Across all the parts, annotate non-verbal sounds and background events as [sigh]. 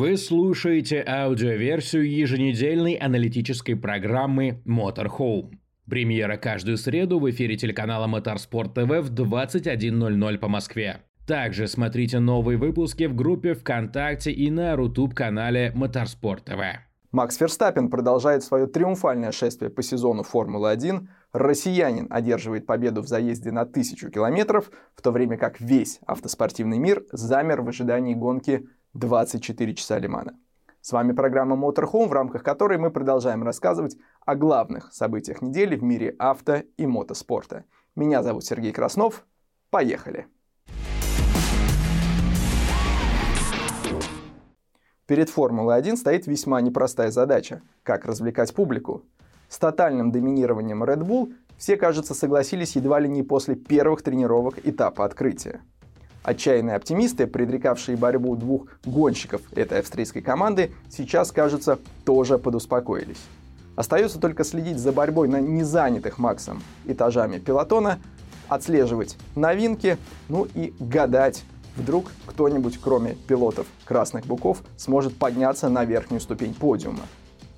Вы слушаете аудиоверсию еженедельной аналитической программы Motorhome. Премьера каждую среду в эфире телеканала Motorsport TV в 21.00 по Москве. Также смотрите новые выпуски в группе ВКонтакте и на Рутуб-канале Motorsport TV. Макс Ферстаппин продолжает свое триумфальное шествие по сезону Формулы-1. Россиянин одерживает победу в заезде на тысячу километров, в то время как весь автоспортивный мир замер в ожидании гонки 24 часа Лимана. С вами программа Motorhome, в рамках которой мы продолжаем рассказывать о главных событиях недели в мире авто и мотоспорта. Меня зовут Сергей Краснов. Поехали! Перед Формулой-1 стоит весьма непростая задача – как развлекать публику. С тотальным доминированием Red Bull все, кажется, согласились едва ли не после первых тренировок этапа открытия. Отчаянные оптимисты, предрекавшие борьбу двух гонщиков этой австрийской команды, сейчас, кажется, тоже подуспокоились. Остается только следить за борьбой на незанятых Максом этажами пилотона, отслеживать новинки, ну и гадать, вдруг кто-нибудь, кроме пилотов красных буков, сможет подняться на верхнюю ступень подиума.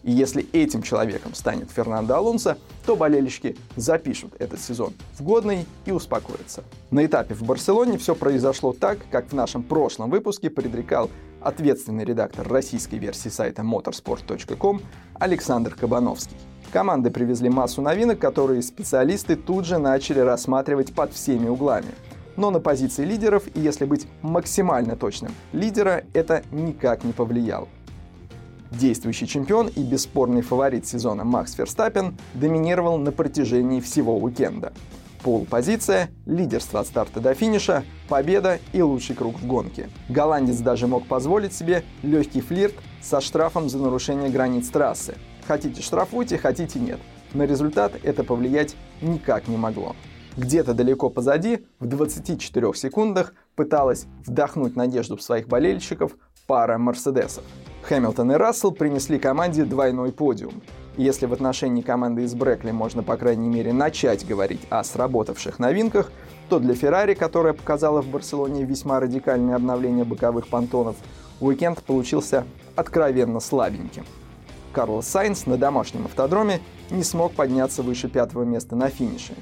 И если этим человеком станет Фернандо Алонсо, то болельщики запишут этот сезон в годный и успокоятся. На этапе в Барселоне все произошло так, как в нашем прошлом выпуске предрекал ответственный редактор российской версии сайта motorsport.com Александр Кабановский. Команды привезли массу новинок, которые специалисты тут же начали рассматривать под всеми углами. Но на позиции лидеров, и если быть максимально точным, лидера это никак не повлияло. Действующий чемпион и бесспорный фаворит сезона Макс Ферстаппен доминировал на протяжении всего уикенда. Пол-позиция, лидерство от старта до финиша, победа и лучший круг в гонке. Голландец даже мог позволить себе легкий флирт со штрафом за нарушение границ трассы. Хотите штрафуйте, хотите нет. На результат это повлиять никак не могло. Где-то далеко позади, в 24 секундах, пыталась вдохнуть надежду в своих болельщиков пара Мерседесов. Хэмилтон и Рассел принесли команде двойной подиум. если в отношении команды из Брекли можно, по крайней мере, начать говорить о сработавших новинках, то для Феррари, которая показала в Барселоне весьма радикальное обновление боковых понтонов, уикенд получился откровенно слабеньким. Карлос Сайнс на домашнем автодроме не смог подняться выше пятого места на финише.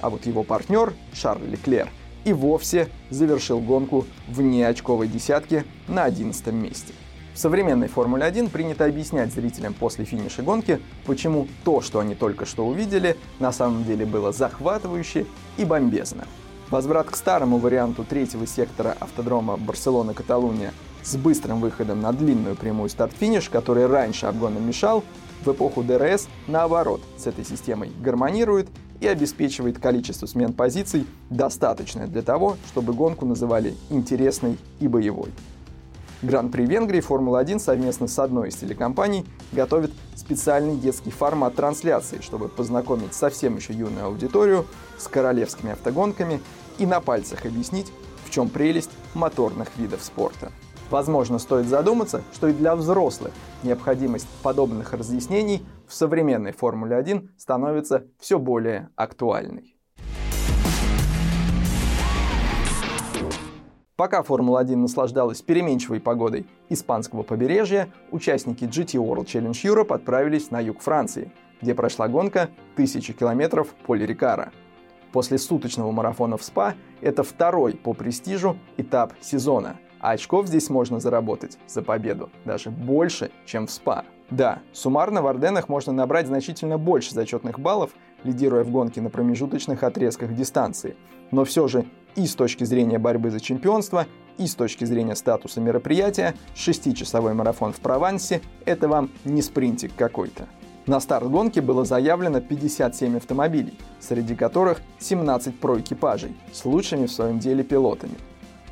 А вот его партнер, Шарль Леклер, и вовсе завершил гонку вне очковой десятки на 11 месте. В современной Формуле 1 принято объяснять зрителям после финиша гонки, почему то, что они только что увидели, на самом деле было захватывающе и бомбезно. Возврат к старому варианту третьего сектора автодрома Барселона-Каталуния с быстрым выходом на длинную прямую старт-финиш, который раньше обгоном мешал, в эпоху ДРС, наоборот, с этой системой гармонирует и обеспечивает количество смен позиций достаточное для того, чтобы гонку называли интересной и боевой. Гран-при Венгрии Формула-1 совместно с одной из телекомпаний готовит специальный детский формат трансляции, чтобы познакомить совсем еще юную аудиторию с королевскими автогонками и на пальцах объяснить, в чем прелесть моторных видов спорта. Возможно, стоит задуматься, что и для взрослых необходимость подобных разъяснений в современной Формуле 1 становится все более актуальной. Пока Формула-1 наслаждалась переменчивой погодой испанского побережья, участники GT World Challenge Europe отправились на юг Франции, где прошла гонка 1000 километров Поле Рикара. После суточного марафона в СПА это второй по престижу этап сезона, а очков здесь можно заработать за победу даже больше, чем в СПА. Да, суммарно в Орденах можно набрать значительно больше зачетных баллов, лидируя в гонке на промежуточных отрезках дистанции. Но все же и с точки зрения борьбы за чемпионство, и с точки зрения статуса мероприятия, шестичасовой марафон в Провансе – это вам не спринтик какой-то. На старт гонки было заявлено 57 автомобилей, среди которых 17 проэкипажей с лучшими в своем деле пилотами.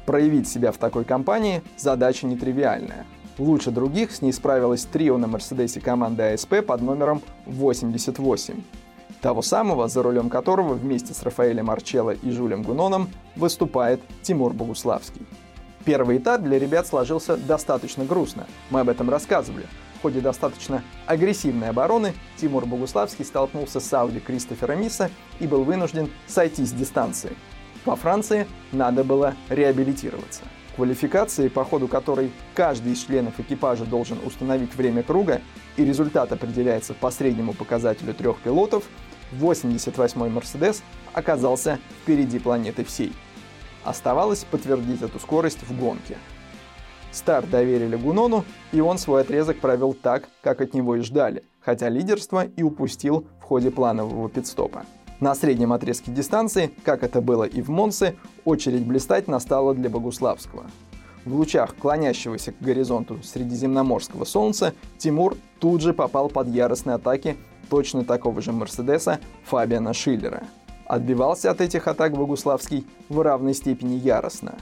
Проявить себя в такой компании – задача нетривиальная. Лучше других с ней справилась трио на Мерседесе команды АСП под номером 88 того самого, за рулем которого вместе с Рафаэлем Арчелло и Жулем Гуноном выступает Тимур Богуславский. Первый этап для ребят сложился достаточно грустно, мы об этом рассказывали. В ходе достаточно агрессивной обороны Тимур Богуславский столкнулся с Ауди Кристофера Миса и был вынужден сойти с дистанции. Во Франции надо было реабилитироваться. квалификации, по ходу которой каждый из членов экипажа должен установить время круга, и результат определяется по среднему показателю трех пилотов, 88-й Мерседес оказался впереди планеты всей. Оставалось подтвердить эту скорость в гонке. Старт доверили Гунону, и он свой отрезок провел так, как от него и ждали, хотя лидерство и упустил в ходе планового пидстопа. На среднем отрезке дистанции, как это было и в Монсе, очередь блистать настала для Богуславского. В лучах клонящегося к горизонту средиземноморского солнца Тимур тут же попал под яростные атаки точно такого же Мерседеса Фабиана Шиллера. Отбивался от этих атак Богуславский в равной степени яростно.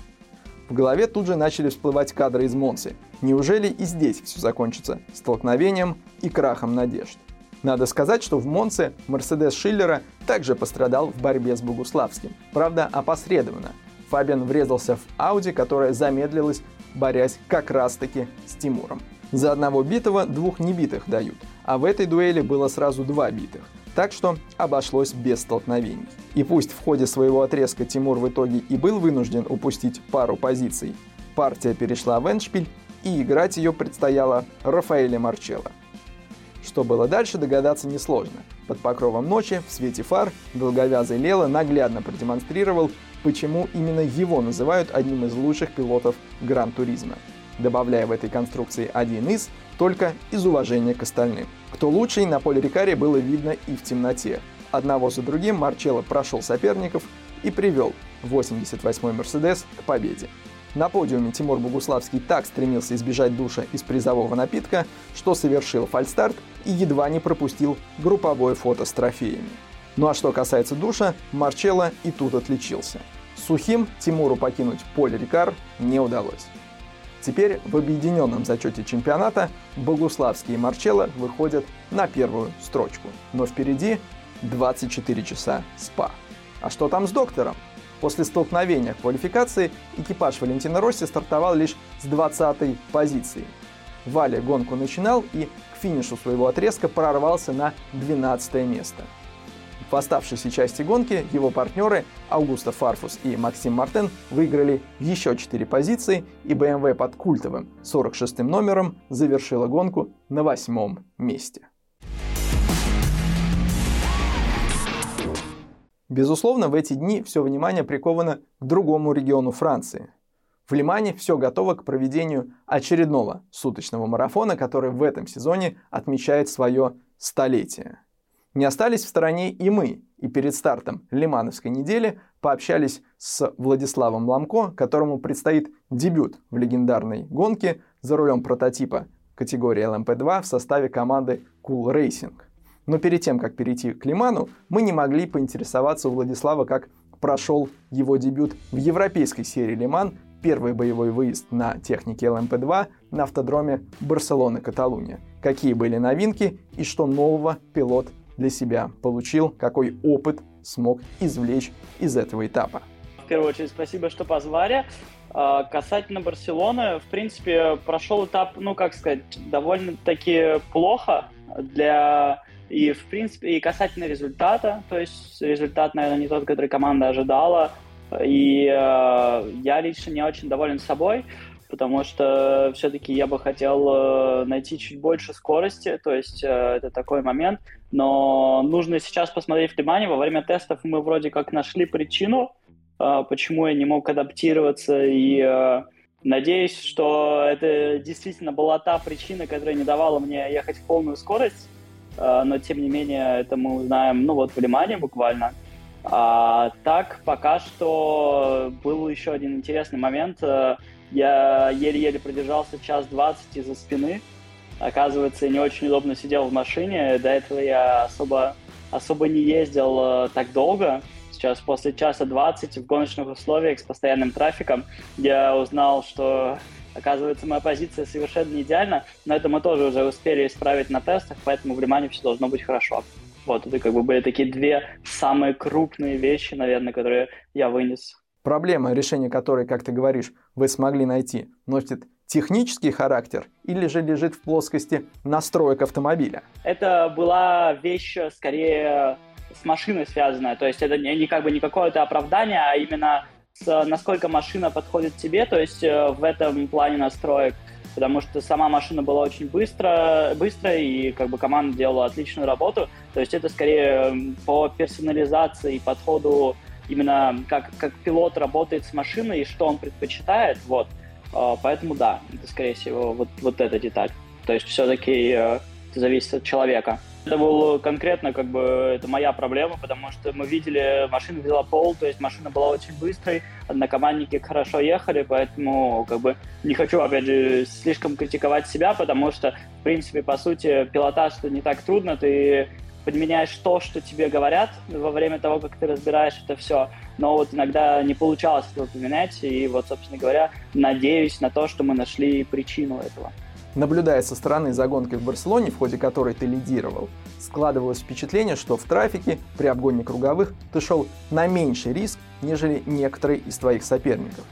В голове тут же начали всплывать кадры из Монсы. Неужели и здесь все закончится столкновением и крахом надежд? Надо сказать, что в Монце Мерседес Шиллера также пострадал в борьбе с Богуславским. Правда, опосредованно. Фабиан врезался в Ауди, которая замедлилась, борясь как раз-таки с Тимуром. За одного битого двух небитых дают, а в этой дуэли было сразу два битых. Так что обошлось без столкновений. И пусть в ходе своего отрезка Тимур в итоге и был вынужден упустить пару позиций, партия перешла в Эншпиль, и играть ее предстояло Рафаэле Марчелло. Что было дальше, догадаться несложно. Под покровом ночи, в свете фар, долговязый Лела наглядно продемонстрировал, почему именно его называют одним из лучших пилотов Гран-туризма, добавляя в этой конструкции один из, только из уважения к остальным. Кто лучший, на поле Рикари было видно и в темноте. Одного за другим Марчелло прошел соперников и привел 88-й Мерседес к победе. На подиуме Тимур Богуславский так стремился избежать душа из призового напитка, что совершил фальстарт и едва не пропустил групповое фото с трофеями. Ну а что касается душа, Марчелло и тут отличился. Сухим Тимуру покинуть поле Рикар не удалось. Теперь в объединенном зачете чемпионата Богуславский и Марчелло выходят на первую строчку. Но впереди 24 часа СПА. А что там с доктором? После столкновения в квалификации экипаж Валентина Росси стартовал лишь с 20-й позиции. Валя гонку начинал и к финишу своего отрезка прорвался на 12 место. В оставшейся части гонки его партнеры Аугусто Фарфус и Максим Мартен выиграли еще 4 позиции, и BMW под культовым 46-м номером завершила гонку на восьмом месте. Безусловно, в эти дни все внимание приковано к другому региону Франции. В Лимане все готово к проведению очередного суточного марафона, который в этом сезоне отмечает свое столетие. Не остались в стороне и мы, и перед стартом Лимановской недели пообщались с Владиславом Ламко, которому предстоит дебют в легендарной гонке за рулем прототипа категории LMP2 в составе команды Cool Racing – но перед тем, как перейти к Лиману, мы не могли поинтересоваться у Владислава, как прошел его дебют в европейской серии Лиман, первый боевой выезд на технике ЛМП-2 на автодроме Барселона-Каталуния. Какие были новинки и что нового пилот для себя получил, какой опыт смог извлечь из этого этапа. В первую очередь, спасибо, что позвали. А, касательно Барселоны, в принципе, прошел этап, ну, как сказать, довольно-таки плохо для и, в принципе, и касательно результата, то есть результат, наверное, не тот, который команда ожидала. И э, я лично не очень доволен собой, потому что все-таки я бы хотел э, найти чуть больше скорости, то есть э, это такой момент. Но нужно сейчас посмотреть внимание. Во время тестов мы вроде как нашли причину, э, почему я не мог адаптироваться и Надеюсь, что это действительно была та причина, которая не давала мне ехать в полную скорость. Но тем не менее это мы узнаем, ну вот в Лимане буквально. А, так, пока что был еще один интересный момент. Я еле-еле продержался час двадцать из-за спины. Оказывается, не очень удобно сидел в машине. До этого я особо, особо не ездил э, так долго. Сейчас после часа двадцать в гоночных условиях с постоянным трафиком я узнал, что Оказывается, моя позиция совершенно не идеальна, но это мы тоже уже успели исправить на тестах, поэтому в Лимане все должно быть хорошо. Вот, это как бы были такие две самые крупные вещи, наверное, которые я вынес. Проблема, решение которой, как ты говоришь, вы смогли найти, носит технический характер или же лежит в плоскости настроек автомобиля? Это была вещь скорее с машиной связанная, то есть это не, как бы не какое-то оправдание, а именно с, насколько машина подходит тебе, то есть э, в этом плане настроек, потому что сама машина была очень быстро, быстрая, и как бы команда делала отличную работу, то есть это скорее по персонализации, подходу именно как, как пилот работает с машиной и что он предпочитает, вот, а, поэтому да, это скорее всего вот, вот эта деталь, то есть все-таки э, это зависит от человека. Это был конкретно как бы это моя проблема, потому что мы видели, машина взяла пол, то есть машина была очень быстрой, однокомандники хорошо ехали, поэтому как бы не хочу, опять же, слишком критиковать себя, потому что, в принципе, по сути, пилотаж это не так трудно, ты подменяешь то, что тебе говорят во время того, как ты разбираешь это все. Но вот иногда не получалось этого поменять, и вот, собственно говоря, надеюсь на то, что мы нашли причину этого. Наблюдая со стороны за гонкой в Барселоне, в ходе которой ты лидировал, складывалось впечатление, что в трафике при обгоне круговых ты шел на меньший риск, нежели некоторые из твоих соперников.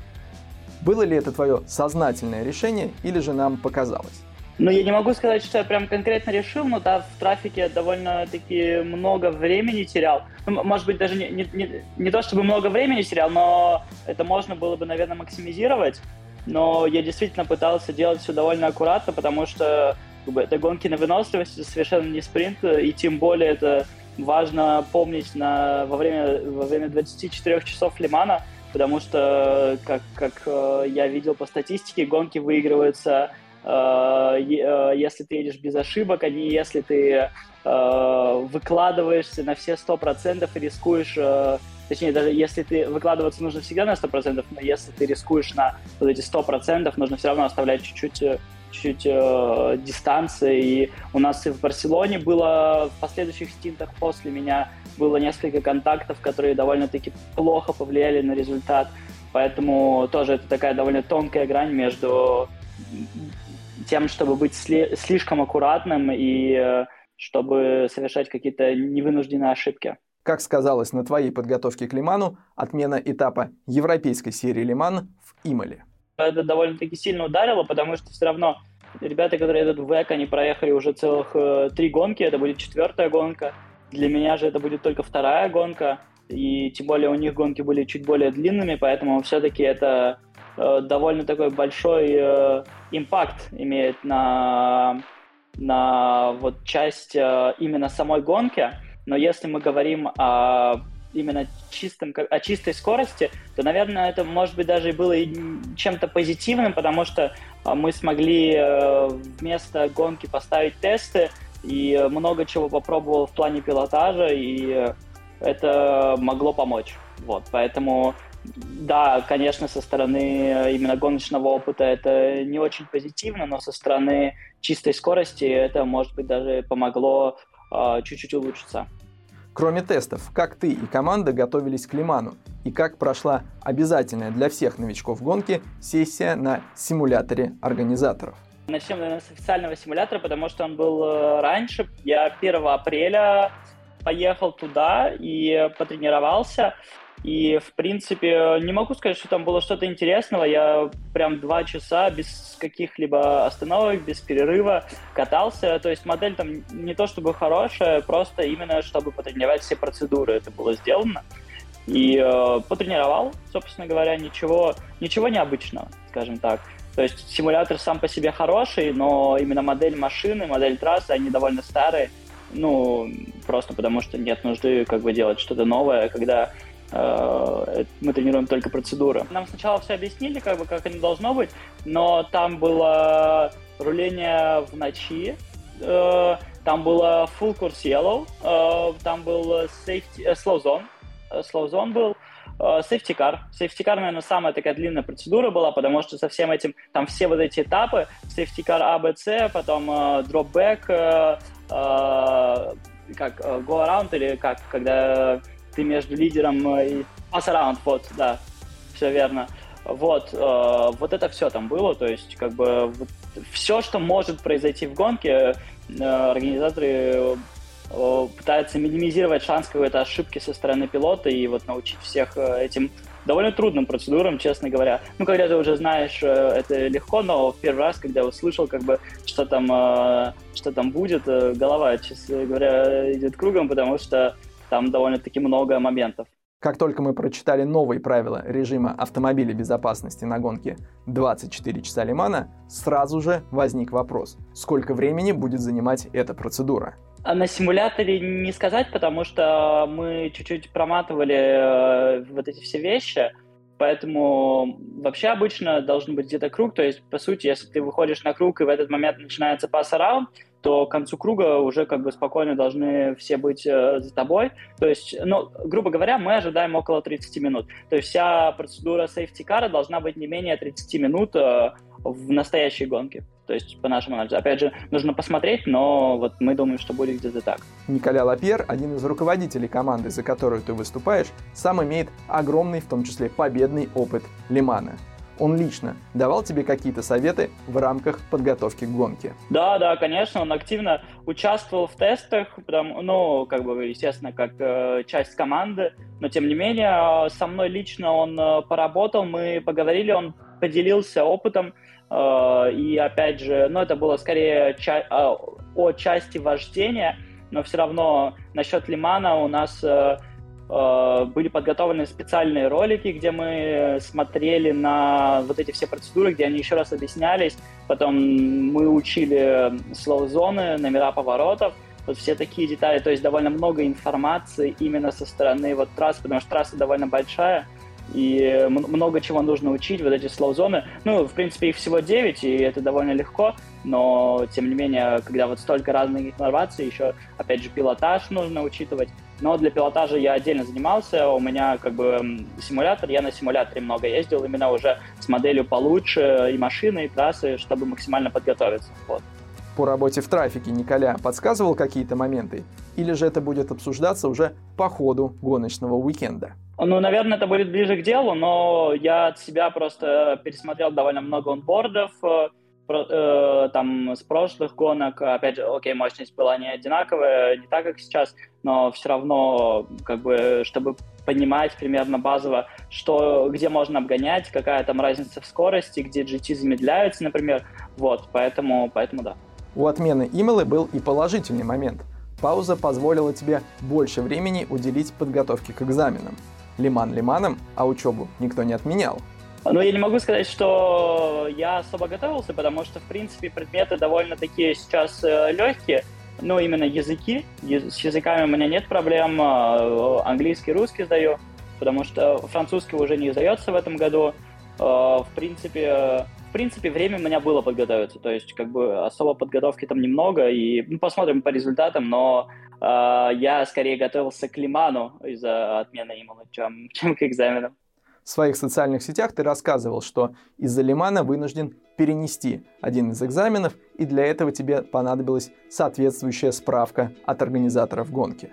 Было ли это твое сознательное решение или же нам показалось? Ну, я не могу сказать, что я прям конкретно решил, но да, в трафике довольно-таки много времени терял. Ну, может быть, даже не, не, не, не то, чтобы много времени терял, но это можно было бы, наверное, максимизировать но я действительно пытался делать все довольно аккуратно, потому что как бы, это гонки на выносливость, совершенно не спринт, и тем более это важно помнить на, во, время, во время 24 часов Лимана, потому что, как, как э, я видел по статистике, гонки выигрываются, если ты едешь без ошибок, а не если ты э, выкладываешься на все 100% и рискуешь э, Точнее, даже если ты выкладываться нужно всегда на 100%, но если ты рискуешь на вот эти 100%, нужно все равно оставлять чуть-чуть э, чуть-чуть э, дистанции. И у нас и в Барселоне было в последующих стинтах после меня было несколько контактов, которые довольно-таки плохо повлияли на результат. Поэтому тоже это такая довольно тонкая грань между тем, чтобы быть сли- слишком аккуратным и э, чтобы совершать какие-то невынужденные ошибки. Как сказалось на твоей подготовке к Лиману, отмена этапа европейской серии Лиман в Имале. Это довольно-таки сильно ударило, потому что все равно ребята, которые идут в ВЭК, они проехали уже целых э, три гонки, это будет четвертая гонка. Для меня же это будет только вторая гонка, и тем более у них гонки были чуть более длинными, поэтому все-таки это довольно такой большой э, импакт имеет на, на вот часть э, именно самой гонки но если мы говорим о именно чистом, о чистой скорости, то, наверное, это, может быть, даже и было чем-то позитивным, потому что мы смогли э, вместо гонки поставить тесты, и много чего попробовал в плане пилотажа, и это могло помочь. Вот, поэтому, да, конечно, со стороны именно гоночного опыта это не очень позитивно, но со стороны чистой скорости это, может быть, даже помогло а, чуть-чуть улучшится. Кроме тестов, как ты и команда готовились к Лиману? И как прошла обязательная для всех новичков гонки сессия на симуляторе организаторов? Начнем, наверное, с официального симулятора, потому что он был э, раньше. Я 1 апреля поехал туда и потренировался. И, в принципе, не могу сказать, что там было что-то интересного. Я прям два часа без каких-либо остановок, без перерыва катался. То есть модель там не то чтобы хорошая, просто именно чтобы потренировать все процедуры это было сделано. И э, потренировал, собственно говоря, ничего, ничего необычного, скажем так. То есть симулятор сам по себе хороший, но именно модель машины, модель трассы, они довольно старые. Ну, просто потому что нет нужды как бы делать что-то новое, когда мы тренируем только процедуры. Нам сначала все объяснили, как бы, как это должно быть, но там было руление в ночи, э, там было full course yellow, э, там был safety, slow zone, slow zone был, safety car. Safety car, наверное, самая такая длинная процедура была, потому что со всем этим, там все вот эти этапы, safety car A, B, C, потом drop back, как go around или как, когда ты между лидером и pass around, вот, да, все верно. Вот, э, вот это все там было, то есть как бы вот, все, что может произойти в гонке, э, организаторы э, пытаются минимизировать шанс какой-то ошибки со стороны пилота и вот научить всех э, этим довольно трудным процедурам, честно говоря. Ну, когда ты уже знаешь, э, это легко, но в первый раз, когда услышал, как бы, что там, э, что там будет, голова, честно говоря, идет кругом, потому что там довольно-таки много моментов. Как только мы прочитали новые правила режима автомобиля безопасности на гонке 24 часа Лимана, сразу же возник вопрос, сколько времени будет занимать эта процедура. А на симуляторе не сказать, потому что мы чуть-чуть проматывали э, вот эти все вещи, поэтому вообще обычно должен быть где-то круг, то есть, по сути, если ты выходишь на круг и в этот момент начинается пас-араунд, то к концу круга уже как бы спокойно должны все быть э, за тобой. То есть, ну, грубо говоря, мы ожидаем около 30 минут. То есть вся процедура car должна быть не менее 30 минут э, в настоящей гонке. То есть по нашему анализу. Опять же, нужно посмотреть, но вот мы думаем, что будет где-то так. Николя Лапьер, один из руководителей команды, за которую ты выступаешь, сам имеет огромный, в том числе победный опыт Лимана он лично давал тебе какие-то советы в рамках подготовки к гонке? Да, да, конечно, он активно участвовал в тестах, потому, ну, как бы, естественно, как э, часть команды, но тем не менее, со мной лично он э, поработал, мы поговорили, он поделился опытом, э, и опять же, ну, это было скорее ча- э, о части вождения, но все равно насчет Лимана у нас э, Э, были подготовлены специальные ролики, где мы смотрели на вот эти все процедуры, где они еще раз объяснялись. Потом мы учили слоу-зоны, номера поворотов, вот все такие детали. То есть довольно много информации именно со стороны вот трассы, потому что трасса довольно большая, и много чего нужно учить, вот эти слоу-зоны. Ну, в принципе, их всего 9, и это довольно легко, но, тем не менее, когда вот столько разных информации, еще, опять же, пилотаж нужно учитывать, но для пилотажа я отдельно занимался, у меня как бы симулятор, я на симуляторе много ездил, именно уже с моделью получше и машины, и трассы, чтобы максимально подготовиться. Вот. По работе в трафике Николя подсказывал какие-то моменты? Или же это будет обсуждаться уже по ходу гоночного уикенда? Ну, наверное, это будет ближе к делу, но я от себя просто пересмотрел довольно много онбордов, э, там с прошлых гонок, опять же, окей, мощность была не одинаковая, не так, как сейчас, но все равно, как бы, чтобы понимать примерно базово, что, где можно обгонять, какая там разница в скорости, где GT замедляется, например, вот, поэтому, поэтому да. У отмены имелы был и положительный момент. Пауза позволила тебе больше времени уделить подготовке к экзаменам. Лиман лиманом, а учебу никто не отменял. Ну, я не могу сказать, что я особо готовился, потому что, в принципе, предметы довольно такие сейчас э, легкие. Ну, именно языки. С языками у меня нет проблем. Э, английский, русский сдаю, потому что французский уже не сдается в этом году. Э, в принципе, в принципе, время у меня было подготовиться. То есть, как бы, особо подготовки там немного. И ну, посмотрим по результатам, но э, я скорее готовился к Лиману из-за отмены именно, чем, [laughs] чем к экзаменам. В своих социальных сетях ты рассказывал, что из-за Лимана вынужден перенести один из экзаменов, и для этого тебе понадобилась соответствующая справка от организаторов гонки.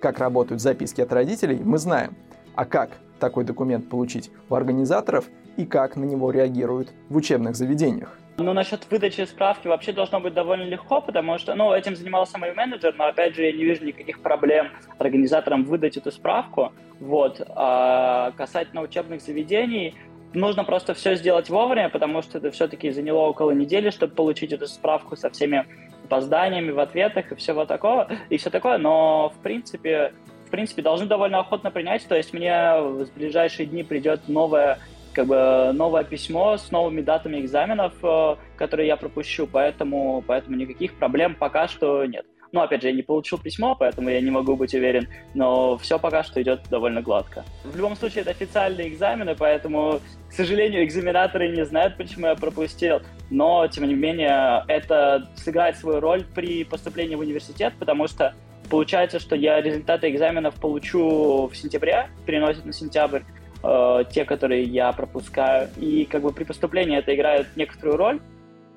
Как работают записки от родителей, мы знаем. А как такой документ получить у организаторов и как на него реагируют в учебных заведениях? Ну, насчет выдачи справки вообще должно быть довольно легко, потому что, ну, этим занимался мой менеджер, но, опять же, я не вижу никаких проблем организаторам выдать эту справку. Вот. А касательно учебных заведений, нужно просто все сделать вовремя, потому что это все-таки заняло около недели, чтобы получить эту справку со всеми опозданиями в ответах и всего такого, и все такое, но, в принципе, в принципе, должны довольно охотно принять, то есть мне в ближайшие дни придет новая как бы новое письмо с новыми датами экзаменов, э, которые я пропущу, поэтому, поэтому никаких проблем пока что нет. Ну, опять же, я не получил письмо, поэтому я не могу быть уверен, но все пока что идет довольно гладко. В любом случае, это официальные экзамены, поэтому, к сожалению, экзаменаторы не знают, почему я пропустил, но, тем не менее, это сыграет свою роль при поступлении в университет, потому что получается, что я результаты экзаменов получу в сентябре, переносят на сентябрь, э, те, которые я пропускаю. И как бы при поступлении это играет некоторую роль,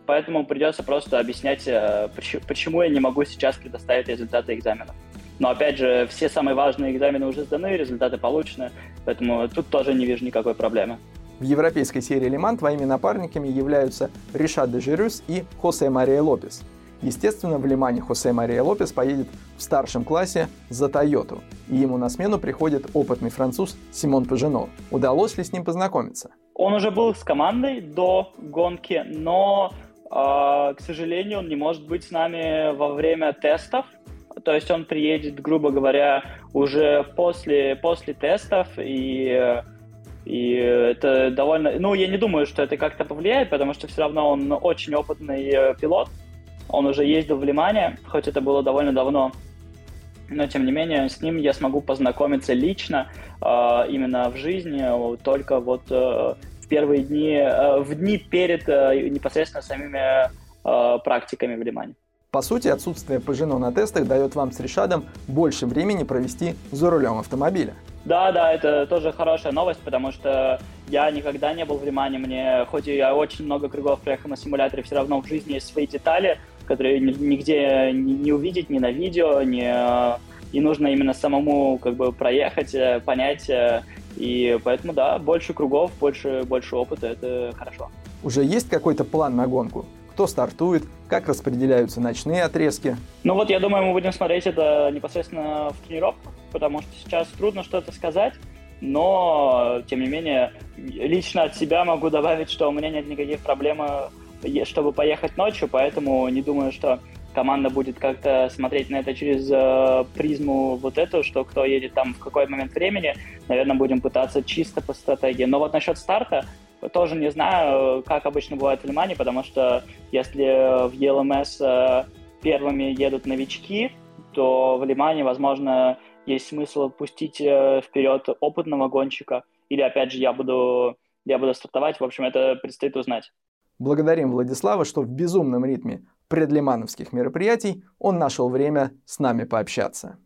поэтому придется просто объяснять, э, почему я не могу сейчас предоставить результаты экзаменов. Но опять же, все самые важные экзамены уже сданы, результаты получены, поэтому тут тоже не вижу никакой проблемы. В европейской серии Лиман твоими напарниками являются Ришад Дежирюс и Хосе Мария Лопес – Естественно, в Лимане Хосе Мария Лопес поедет в старшем классе за Тойоту, и ему на смену приходит опытный француз Симон Пажено. Удалось ли с ним познакомиться? Он уже был с командой до гонки, но, э, к сожалению, он не может быть с нами во время тестов. то есть он приедет, грубо говоря, уже после, после тестов, и, и это довольно... Ну, я не думаю, что это как-то повлияет, потому что все равно он очень опытный пилот, он уже ездил в Лимане, хоть это было довольно давно, но тем не менее с ним я смогу познакомиться лично, э, именно в жизни, только вот э, в первые дни, э, в дни перед непосредственно самими практиками в Лимане. По сути, отсутствие Пажино на тестах дает вам с Решадом больше времени провести за рулем автомобиля. Да, да, это тоже хорошая новость, потому что я никогда не был в Лимане, мне, хоть и я очень много кругов проехал на симуляторе, все равно в жизни есть свои детали, которые нигде не увидеть, ни на видео, ни и нужно именно самому как бы проехать, э, понять, э, и поэтому, да, больше кругов, больше, больше опыта, это хорошо. Уже есть какой-то план на гонку? Кто стартует, как распределяются ночные отрезки? Ну вот, я думаю, мы будем смотреть это непосредственно в тренировках, потому что сейчас трудно что-то сказать, но, тем не менее, лично от себя могу добавить, что у меня нет никаких проблем чтобы поехать ночью, поэтому не думаю, что команда будет как-то смотреть на это через э, призму вот эту, что кто едет там в какой момент времени. Наверное, будем пытаться чисто по стратегии. Но вот насчет старта тоже не знаю, как обычно бывает в Лимане, потому что если в ELMS э, первыми едут новички, то в Лимане, возможно, есть смысл пустить э, вперед опытного гонщика. Или, опять же, я буду, я буду стартовать. В общем, это предстоит узнать. Благодарим Владислава, что в безумном ритме предлимановских мероприятий он нашел время с нами пообщаться.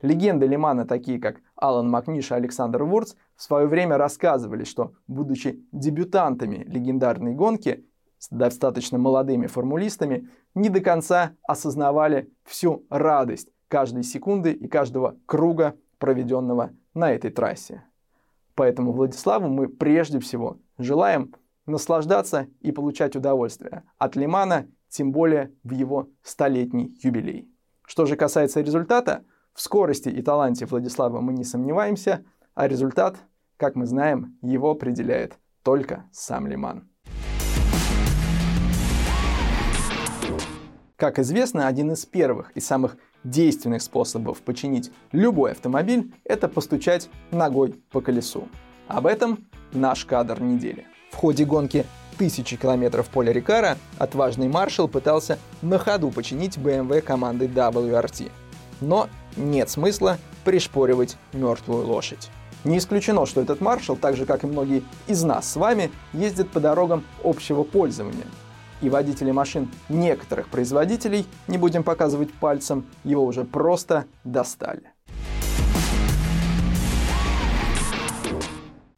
Легенды Лимана, такие как Алан Макниш и Александр Вурц, в свое время рассказывали, что, будучи дебютантами легендарной гонки, с достаточно молодыми формулистами, не до конца осознавали всю радость каждой секунды и каждого круга, проведенного на этой трассе. Поэтому Владиславу мы прежде всего желаем наслаждаться и получать удовольствие от Лимана, тем более в его столетний юбилей. Что же касается результата, в скорости и таланте Владислава мы не сомневаемся, а результат, как мы знаем, его определяет только сам Лиман. Как известно, один из первых и самых действенных способов починить любой автомобиль – это постучать ногой по колесу. Об этом наш кадр недели. В ходе гонки тысячи километров поля Рикара отважный маршал пытался на ходу починить BMW команды WRT. Но нет смысла пришпоривать мертвую лошадь. Не исключено, что этот маршал, так же как и многие из нас с вами, ездит по дорогам общего пользования. И водители машин некоторых производителей, не будем показывать пальцем, его уже просто достали.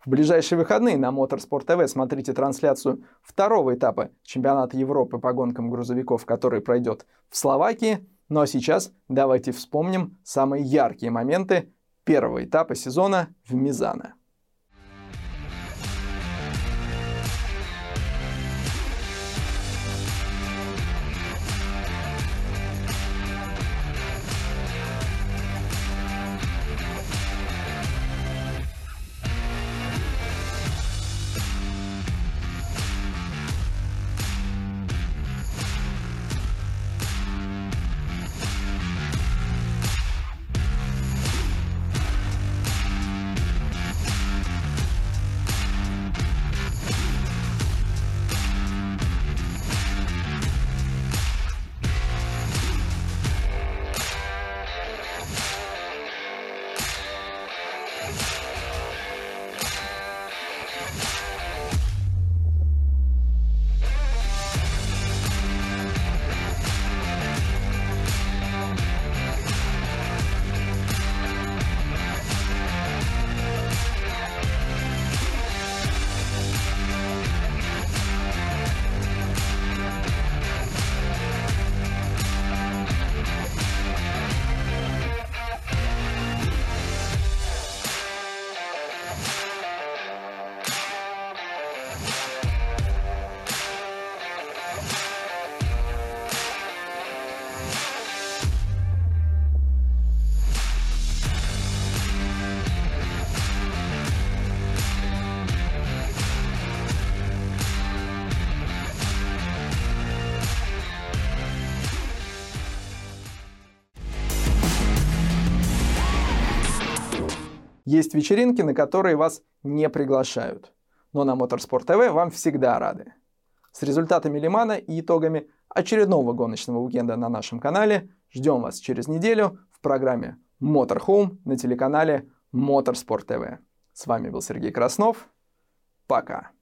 В ближайшие выходные на Моторспорт ТВ смотрите трансляцию второго этапа чемпионата Европы по гонкам грузовиков, который пройдет в Словакии. Ну а сейчас давайте вспомним самые яркие моменты первого этапа сезона в Мизано. Есть вечеринки, на которые вас не приглашают. Но на Моторспорт ТВ вам всегда рады. С результатами Лимана и итогами очередного гоночного уикенда на нашем канале ждем вас через неделю в программе Motorhome на телеканале Моторспорт ТВ. С вами был Сергей Краснов. Пока.